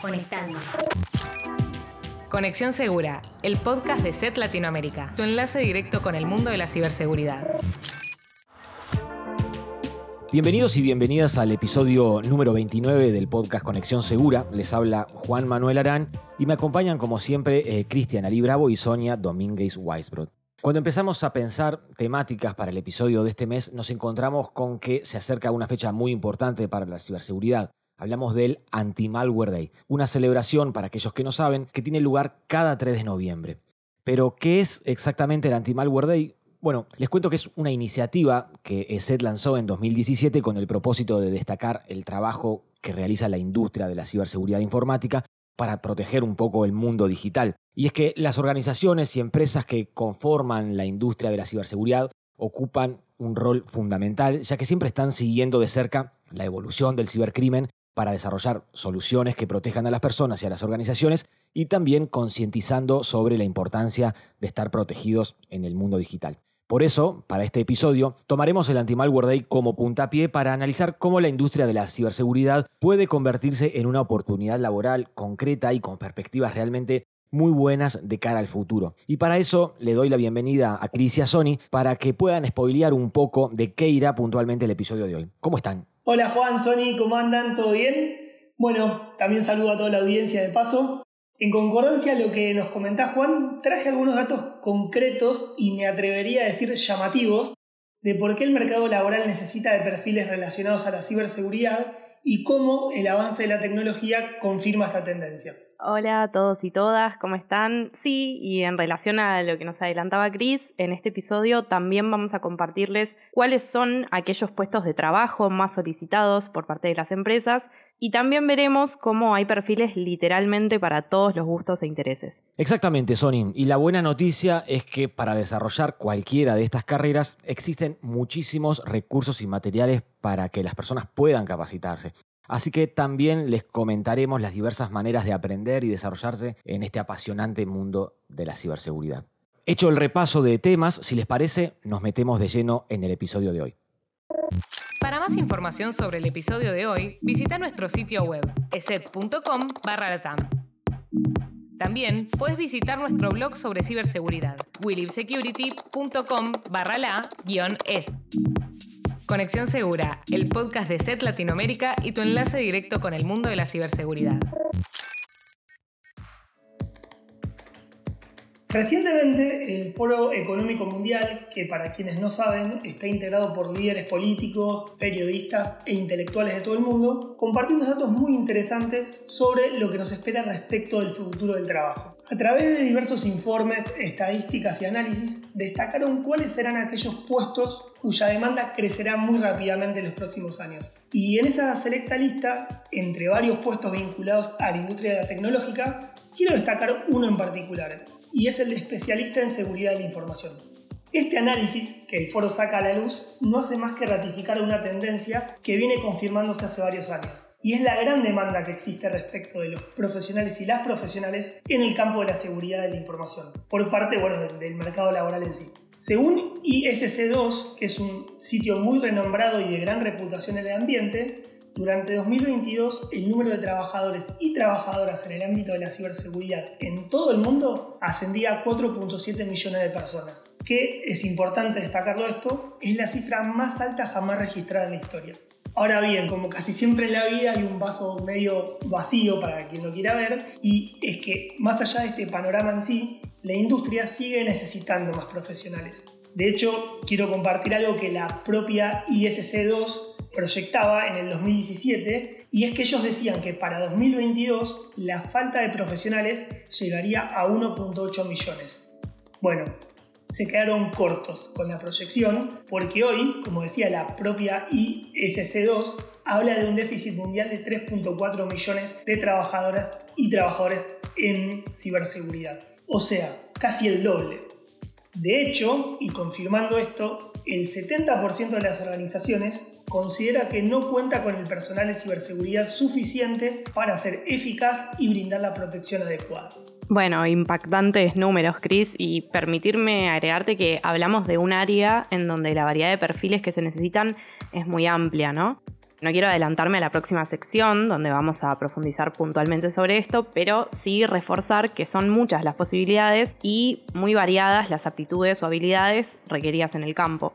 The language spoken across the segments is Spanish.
Conectando. Conexión Segura, el podcast de SET Latinoamérica, tu enlace directo con el mundo de la ciberseguridad. Bienvenidos y bienvenidas al episodio número 29 del podcast Conexión Segura. Les habla Juan Manuel Arán y me acompañan como siempre eh, Cristian Ali Bravo y Sonia Domínguez Weisbrod. Cuando empezamos a pensar temáticas para el episodio de este mes, nos encontramos con que se acerca una fecha muy importante para la ciberseguridad. Hablamos del Anti-Malware Day, una celebración, para aquellos que no saben, que tiene lugar cada 3 de noviembre. Pero, ¿qué es exactamente el Anti-Malware Day? Bueno, les cuento que es una iniciativa que ESET lanzó en 2017 con el propósito de destacar el trabajo que realiza la industria de la ciberseguridad informática para proteger un poco el mundo digital. Y es que las organizaciones y empresas que conforman la industria de la ciberseguridad ocupan un rol fundamental, ya que siempre están siguiendo de cerca la evolución del cibercrimen para desarrollar soluciones que protejan a las personas y a las organizaciones y también concientizando sobre la importancia de estar protegidos en el mundo digital. Por eso, para este episodio, tomaremos el Anti-Malware Day como puntapié para analizar cómo la industria de la ciberseguridad puede convertirse en una oportunidad laboral concreta y con perspectivas realmente muy buenas de cara al futuro. Y para eso le doy la bienvenida a Cris y a Sony para que puedan spoilear un poco de qué irá puntualmente el episodio de hoy. ¿Cómo están? Hola Juan, Sony, ¿cómo andan? ¿Todo bien? Bueno, también saludo a toda la audiencia de paso. En concordancia a lo que nos comentás, Juan, traje algunos datos concretos y me atrevería a decir llamativos de por qué el mercado laboral necesita de perfiles relacionados a la ciberseguridad y cómo el avance de la tecnología confirma esta tendencia. Hola a todos y todas, ¿cómo están? Sí, y en relación a lo que nos adelantaba Chris, en este episodio también vamos a compartirles cuáles son aquellos puestos de trabajo más solicitados por parte de las empresas y también veremos cómo hay perfiles literalmente para todos los gustos e intereses. Exactamente, Sony. Y la buena noticia es que para desarrollar cualquiera de estas carreras existen muchísimos recursos y materiales para que las personas puedan capacitarse. Así que también les comentaremos las diversas maneras de aprender y desarrollarse en este apasionante mundo de la ciberseguridad. Hecho el repaso de temas, si les parece, nos metemos de lleno en el episodio de hoy. Para más información sobre el episodio de hoy, visita nuestro sitio web eset.com latam. También puedes visitar nuestro blog sobre ciberseguridad, willibsecurity.com barra la-es. Conexión Segura, el podcast de SET Latinoamérica y tu enlace directo con el mundo de la ciberseguridad. Recientemente, el Foro Económico Mundial, que para quienes no saben está integrado por líderes políticos, periodistas e intelectuales de todo el mundo, compartió unos datos muy interesantes sobre lo que nos espera respecto del futuro del trabajo. A través de diversos informes, estadísticas y análisis, destacaron cuáles serán aquellos puestos cuya demanda crecerá muy rápidamente en los próximos años. Y en esa selecta lista, entre varios puestos vinculados a la industria tecnológica, quiero destacar uno en particular, y es el de especialista en seguridad de la información. Este análisis que el foro saca a la luz no hace más que ratificar una tendencia que viene confirmándose hace varios años, y es la gran demanda que existe respecto de los profesionales y las profesionales en el campo de la seguridad de la información, por parte bueno, del mercado laboral en sí. Según ISC2, que es un sitio muy renombrado y de gran reputación en el ambiente, durante 2022, el número de trabajadores y trabajadoras en el ámbito de la ciberseguridad en todo el mundo ascendía a 4.7 millones de personas, que es importante destacarlo esto, es la cifra más alta jamás registrada en la historia. Ahora bien, como casi siempre en la vida hay un vaso medio vacío para quien lo quiera ver, y es que más allá de este panorama en sí, la industria sigue necesitando más profesionales. De hecho, quiero compartir algo que la propia ISC2 proyectaba en el 2017 y es que ellos decían que para 2022 la falta de profesionales llegaría a 1.8 millones. Bueno, se quedaron cortos con la proyección porque hoy, como decía la propia ISC2, habla de un déficit mundial de 3.4 millones de trabajadoras y trabajadores en ciberseguridad. O sea, casi el doble. De hecho, y confirmando esto, el 70% de las organizaciones considera que no cuenta con el personal de ciberseguridad suficiente para ser eficaz y brindar la protección adecuada. Bueno, impactantes números, Chris, y permitirme agregarte que hablamos de un área en donde la variedad de perfiles que se necesitan es muy amplia, ¿no? No quiero adelantarme a la próxima sección, donde vamos a profundizar puntualmente sobre esto, pero sí reforzar que son muchas las posibilidades y muy variadas las aptitudes o habilidades requeridas en el campo.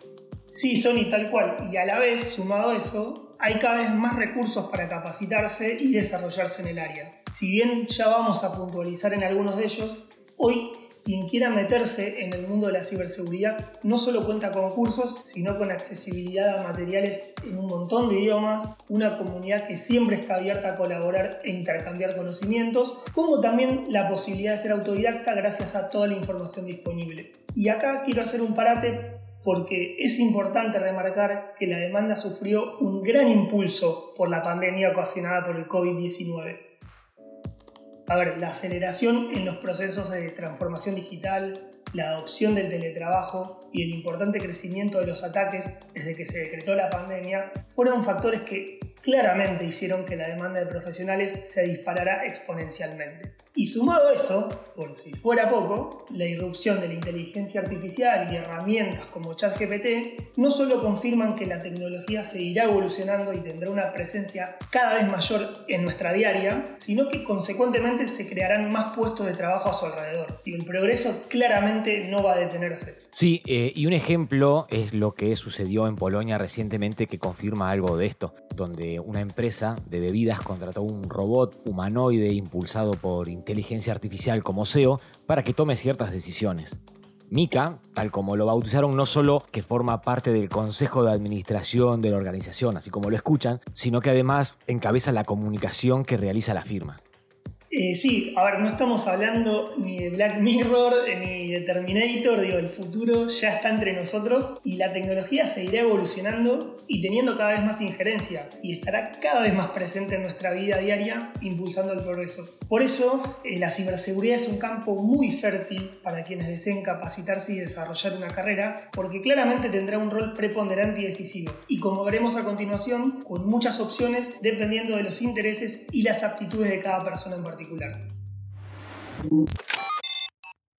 Sí, son y tal cual. Y a la vez, sumado a eso, hay cada vez más recursos para capacitarse y desarrollarse en el área. Si bien ya vamos a puntualizar en algunos de ellos, hoy quien quiera meterse en el mundo de la ciberseguridad no solo cuenta con cursos, sino con accesibilidad a materiales en un montón de idiomas, una comunidad que siempre está abierta a colaborar e intercambiar conocimientos, como también la posibilidad de ser autodidacta gracias a toda la información disponible. Y acá quiero hacer un parate porque es importante remarcar que la demanda sufrió un gran impulso por la pandemia ocasionada por el COVID-19 a ver, la aceleración en los procesos de transformación digital, la adopción del teletrabajo y el importante crecimiento de los ataques desde que se decretó la pandemia fueron factores que claramente hicieron que la demanda de profesionales se disparara exponencialmente. Y sumado a eso, por si fuera poco, la irrupción de la inteligencia artificial y herramientas como ChatGPT no solo confirman que la tecnología seguirá evolucionando y tendrá una presencia cada vez mayor en nuestra diaria, sino que consecuentemente se crearán más puestos de trabajo a su alrededor. Y el progreso claramente no va a detenerse. Sí, eh, y un ejemplo es lo que sucedió en Polonia recientemente que confirma algo de esto, donde una empresa de bebidas contrató un robot humanoide impulsado por inteligencia artificial como SEO para que tome ciertas decisiones. Mika, tal como lo bautizaron, no solo que forma parte del consejo de administración de la organización, así como lo escuchan, sino que además encabeza la comunicación que realiza la firma. Eh, sí, a ver, no estamos hablando ni de Black Mirror ni de Terminator, digo, el futuro ya está entre nosotros y la tecnología seguirá evolucionando y teniendo cada vez más injerencia y estará cada vez más presente en nuestra vida diaria impulsando el progreso. Por eso, eh, la ciberseguridad es un campo muy fértil para quienes deseen capacitarse y desarrollar una carrera, porque claramente tendrá un rol preponderante y decisivo, y como veremos a continuación, con muchas opciones dependiendo de los intereses y las aptitudes de cada persona en particular.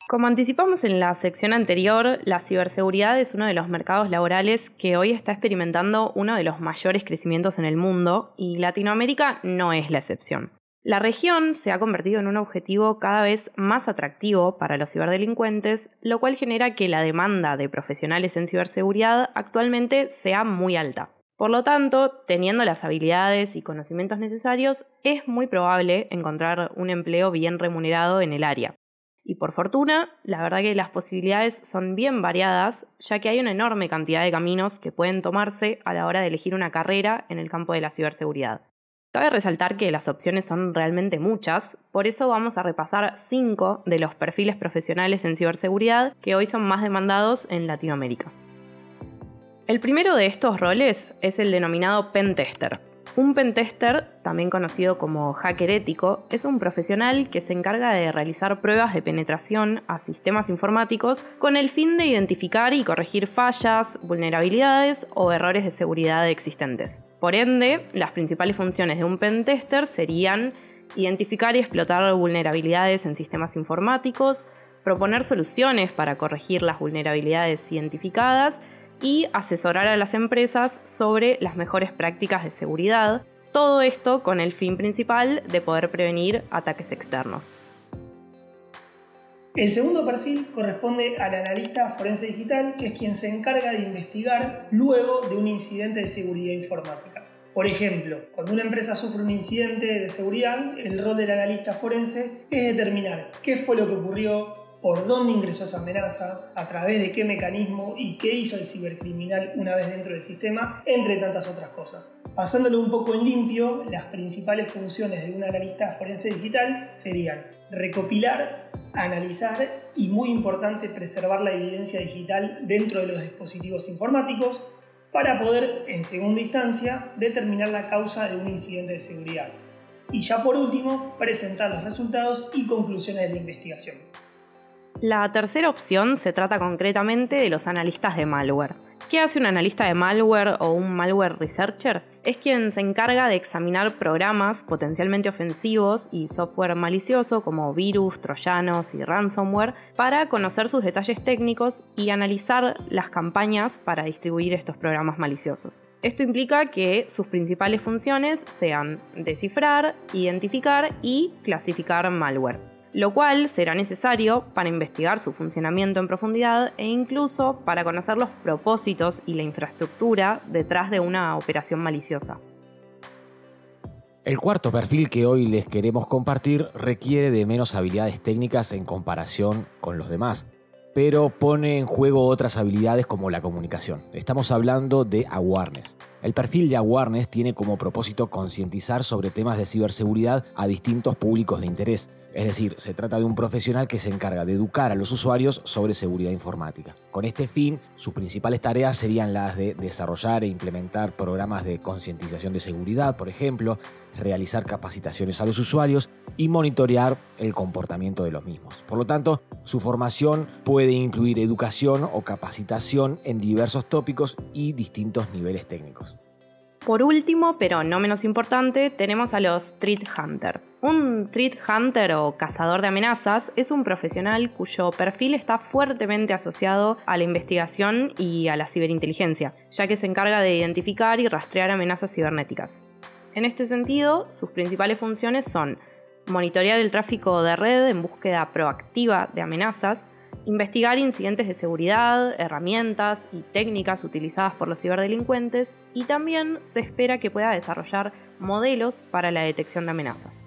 Como anticipamos en la sección anterior, la ciberseguridad es uno de los mercados laborales que hoy está experimentando uno de los mayores crecimientos en el mundo y Latinoamérica no es la excepción. La región se ha convertido en un objetivo cada vez más atractivo para los ciberdelincuentes, lo cual genera que la demanda de profesionales en ciberseguridad actualmente sea muy alta. Por lo tanto, teniendo las habilidades y conocimientos necesarios, es muy probable encontrar un empleo bien remunerado en el área. Y por fortuna, la verdad que las posibilidades son bien variadas, ya que hay una enorme cantidad de caminos que pueden tomarse a la hora de elegir una carrera en el campo de la ciberseguridad. Cabe resaltar que las opciones son realmente muchas, por eso vamos a repasar cinco de los perfiles profesionales en ciberseguridad que hoy son más demandados en Latinoamérica. El primero de estos roles es el denominado pentester. Un pentester, también conocido como hacker ético, es un profesional que se encarga de realizar pruebas de penetración a sistemas informáticos con el fin de identificar y corregir fallas, vulnerabilidades o errores de seguridad existentes. Por ende, las principales funciones de un pentester serían identificar y explotar vulnerabilidades en sistemas informáticos, proponer soluciones para corregir las vulnerabilidades identificadas y asesorar a las empresas sobre las mejores prácticas de seguridad, todo esto con el fin principal de poder prevenir ataques externos. El segundo perfil corresponde al analista forense digital, que es quien se encarga de investigar luego de un incidente de seguridad informática. Por ejemplo, cuando una empresa sufre un incidente de seguridad, el rol del analista forense es determinar qué fue lo que ocurrió, por dónde ingresó esa amenaza, a través de qué mecanismo y qué hizo el cibercriminal una vez dentro del sistema, entre tantas otras cosas. Pasándolo un poco en limpio, las principales funciones de un analista forense digital serían recopilar, analizar y, muy importante, preservar la evidencia digital dentro de los dispositivos informáticos para poder, en segunda instancia, determinar la causa de un incidente de seguridad. Y ya por último, presentar los resultados y conclusiones de la investigación. La tercera opción se trata concretamente de los analistas de malware. ¿Qué hace un analista de malware o un malware researcher? Es quien se encarga de examinar programas potencialmente ofensivos y software malicioso como virus, troyanos y ransomware para conocer sus detalles técnicos y analizar las campañas para distribuir estos programas maliciosos. Esto implica que sus principales funciones sean descifrar, identificar y clasificar malware lo cual será necesario para investigar su funcionamiento en profundidad e incluso para conocer los propósitos y la infraestructura detrás de una operación maliciosa. El cuarto perfil que hoy les queremos compartir requiere de menos habilidades técnicas en comparación con los demás, pero pone en juego otras habilidades como la comunicación. Estamos hablando de awareness. El perfil de awareness tiene como propósito concientizar sobre temas de ciberseguridad a distintos públicos de interés es decir, se trata de un profesional que se encarga de educar a los usuarios sobre seguridad informática. Con este fin, sus principales tareas serían las de desarrollar e implementar programas de concientización de seguridad, por ejemplo, realizar capacitaciones a los usuarios y monitorear el comportamiento de los mismos. Por lo tanto, su formación puede incluir educación o capacitación en diversos tópicos y distintos niveles técnicos. Por último, pero no menos importante, tenemos a los Street Hunter. Un Threat Hunter o cazador de amenazas es un profesional cuyo perfil está fuertemente asociado a la investigación y a la ciberinteligencia, ya que se encarga de identificar y rastrear amenazas cibernéticas. En este sentido, sus principales funciones son monitorear el tráfico de red en búsqueda proactiva de amenazas, investigar incidentes de seguridad, herramientas y técnicas utilizadas por los ciberdelincuentes y también se espera que pueda desarrollar modelos para la detección de amenazas.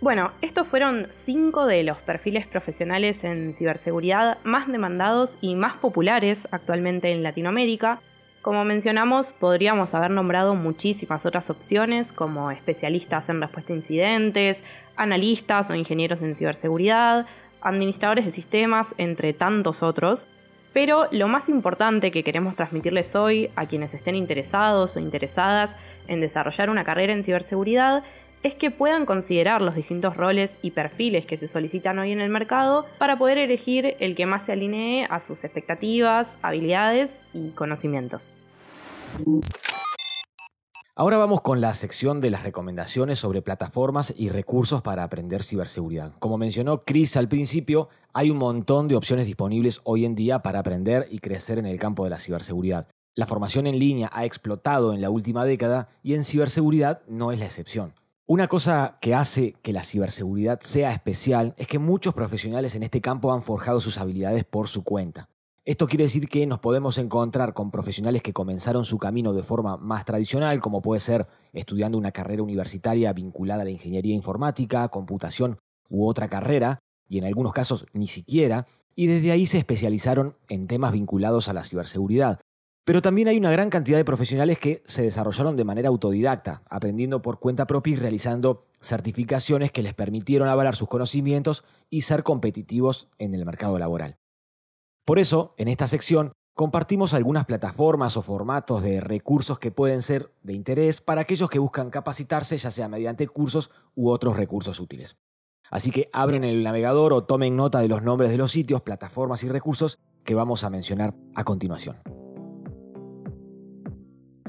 Bueno, estos fueron cinco de los perfiles profesionales en ciberseguridad más demandados y más populares actualmente en Latinoamérica. Como mencionamos, podríamos haber nombrado muchísimas otras opciones como especialistas en respuesta a incidentes, analistas o ingenieros en ciberseguridad, administradores de sistemas, entre tantos otros. Pero lo más importante que queremos transmitirles hoy a quienes estén interesados o interesadas en desarrollar una carrera en ciberseguridad es que puedan considerar los distintos roles y perfiles que se solicitan hoy en el mercado para poder elegir el que más se alinee a sus expectativas, habilidades y conocimientos. Ahora vamos con la sección de las recomendaciones sobre plataformas y recursos para aprender ciberseguridad. Como mencionó Chris al principio, hay un montón de opciones disponibles hoy en día para aprender y crecer en el campo de la ciberseguridad. La formación en línea ha explotado en la última década y en ciberseguridad no es la excepción. Una cosa que hace que la ciberseguridad sea especial es que muchos profesionales en este campo han forjado sus habilidades por su cuenta. Esto quiere decir que nos podemos encontrar con profesionales que comenzaron su camino de forma más tradicional, como puede ser estudiando una carrera universitaria vinculada a la ingeniería informática, computación u otra carrera, y en algunos casos ni siquiera, y desde ahí se especializaron en temas vinculados a la ciberseguridad, pero también hay una gran cantidad de profesionales que se desarrollaron de manera autodidacta, aprendiendo por cuenta propia y realizando certificaciones que les permitieron avalar sus conocimientos y ser competitivos en el mercado laboral. Por eso, en esta sección, compartimos algunas plataformas o formatos de recursos que pueden ser de interés para aquellos que buscan capacitarse, ya sea mediante cursos u otros recursos útiles. Así que abren el navegador o tomen nota de los nombres de los sitios, plataformas y recursos que vamos a mencionar a continuación.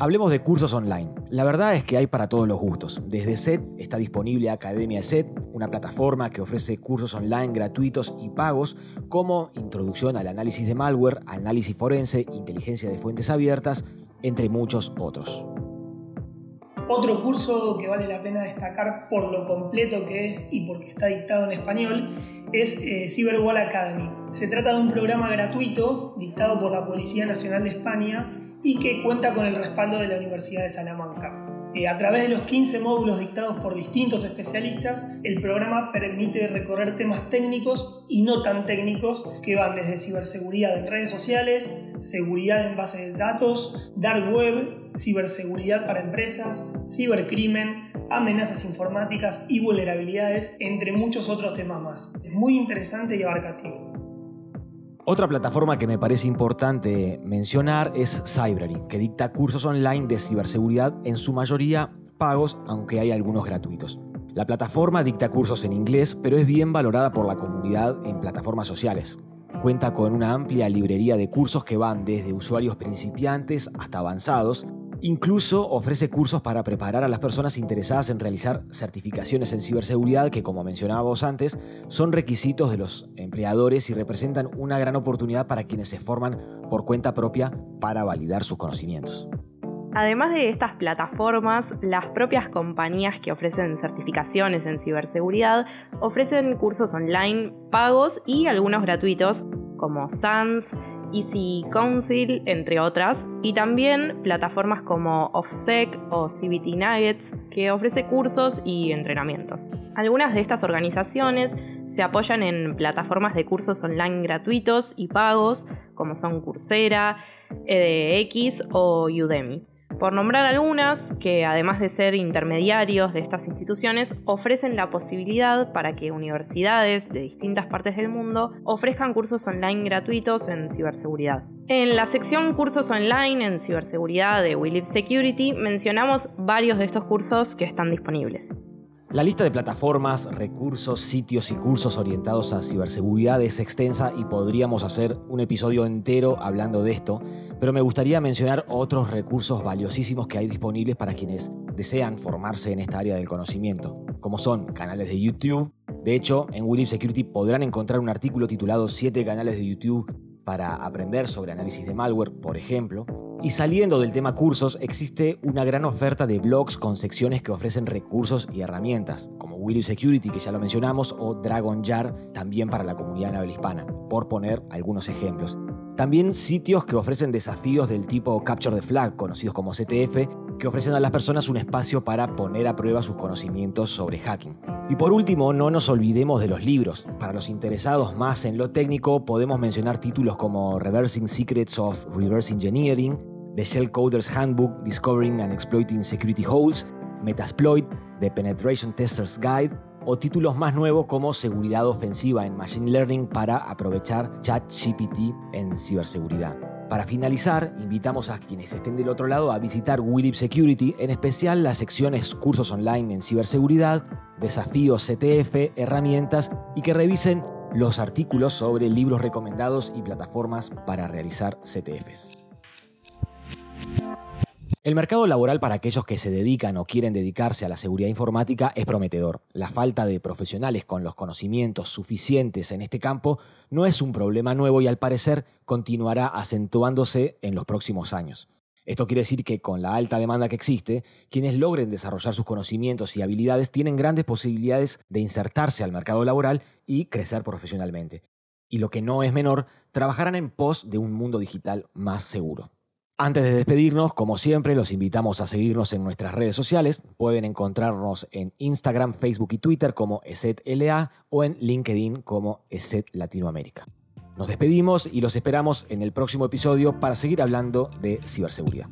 Hablemos de cursos online. La verdad es que hay para todos los gustos. Desde SET está disponible Academia SET, una plataforma que ofrece cursos online gratuitos y pagos como introducción al análisis de malware, análisis forense, inteligencia de fuentes abiertas, entre muchos otros. Otro curso que vale la pena destacar por lo completo que es y porque está dictado en español es eh, Cyberwall Academy. Se trata de un programa gratuito dictado por la Policía Nacional de España y que cuenta con el respaldo de la Universidad de Salamanca. Eh, a través de los 15 módulos dictados por distintos especialistas, el programa permite recorrer temas técnicos y no tan técnicos que van desde ciberseguridad en redes sociales, seguridad en bases de datos, dark web, ciberseguridad para empresas, cibercrimen, amenazas informáticas y vulnerabilidades, entre muchos otros temas más. Es muy interesante y abarcativo. Otra plataforma que me parece importante mencionar es Cybrary, que dicta cursos online de ciberseguridad, en su mayoría pagos, aunque hay algunos gratuitos. La plataforma dicta cursos en inglés, pero es bien valorada por la comunidad en plataformas sociales. Cuenta con una amplia librería de cursos que van desde usuarios principiantes hasta avanzados. Incluso ofrece cursos para preparar a las personas interesadas en realizar certificaciones en ciberseguridad que, como mencionábamos antes, son requisitos de los empleadores y representan una gran oportunidad para quienes se forman por cuenta propia para validar sus conocimientos. Además de estas plataformas, las propias compañías que ofrecen certificaciones en ciberseguridad ofrecen cursos online pagos y algunos gratuitos como SANS, Easy Council, entre otras, y también plataformas como OffSec o CBT Nuggets, que ofrece cursos y entrenamientos. Algunas de estas organizaciones se apoyan en plataformas de cursos online gratuitos y pagos, como son Coursera, EDX o Udemy. Por nombrar algunas, que además de ser intermediarios de estas instituciones, ofrecen la posibilidad para que universidades de distintas partes del mundo ofrezcan cursos online gratuitos en ciberseguridad. En la sección Cursos online en ciberseguridad de We Security mencionamos varios de estos cursos que están disponibles. La lista de plataformas, recursos, sitios y cursos orientados a ciberseguridad es extensa y podríamos hacer un episodio entero hablando de esto, pero me gustaría mencionar otros recursos valiosísimos que hay disponibles para quienes desean formarse en esta área del conocimiento, como son canales de YouTube. De hecho, en William Security podrán encontrar un artículo titulado 7 canales de YouTube para aprender sobre análisis de malware, por ejemplo. Y saliendo del tema cursos, existe una gran oferta de blogs con secciones que ofrecen recursos y herramientas, como Willy Security, que ya lo mencionamos, o Dragon Jar, también para la comunidad naval hispana, por poner algunos ejemplos. También sitios que ofrecen desafíos del tipo Capture the Flag, conocidos como CTF, que ofrecen a las personas un espacio para poner a prueba sus conocimientos sobre hacking. Y por último, no nos olvidemos de los libros. Para los interesados más en lo técnico, podemos mencionar títulos como Reversing Secrets of Reverse Engineering, The Shell Coder's Handbook, Discovering and Exploiting Security Holes, Metasploit, The Penetration Tester's Guide, o títulos más nuevos como Seguridad Ofensiva en Machine Learning para aprovechar ChatGPT en ciberseguridad. Para finalizar, invitamos a quienes estén del otro lado a visitar Willip Security, en especial las secciones cursos online en ciberseguridad, desafíos CTF, herramientas y que revisen los artículos sobre libros recomendados y plataformas para realizar CTFs. El mercado laboral para aquellos que se dedican o quieren dedicarse a la seguridad informática es prometedor. La falta de profesionales con los conocimientos suficientes en este campo no es un problema nuevo y al parecer continuará acentuándose en los próximos años. Esto quiere decir que con la alta demanda que existe, quienes logren desarrollar sus conocimientos y habilidades tienen grandes posibilidades de insertarse al mercado laboral y crecer profesionalmente. Y lo que no es menor, trabajarán en pos de un mundo digital más seguro. Antes de despedirnos, como siempre, los invitamos a seguirnos en nuestras redes sociales. Pueden encontrarnos en Instagram, Facebook y Twitter como ESETLA o en LinkedIn como ESET Latinoamérica. Nos despedimos y los esperamos en el próximo episodio para seguir hablando de ciberseguridad.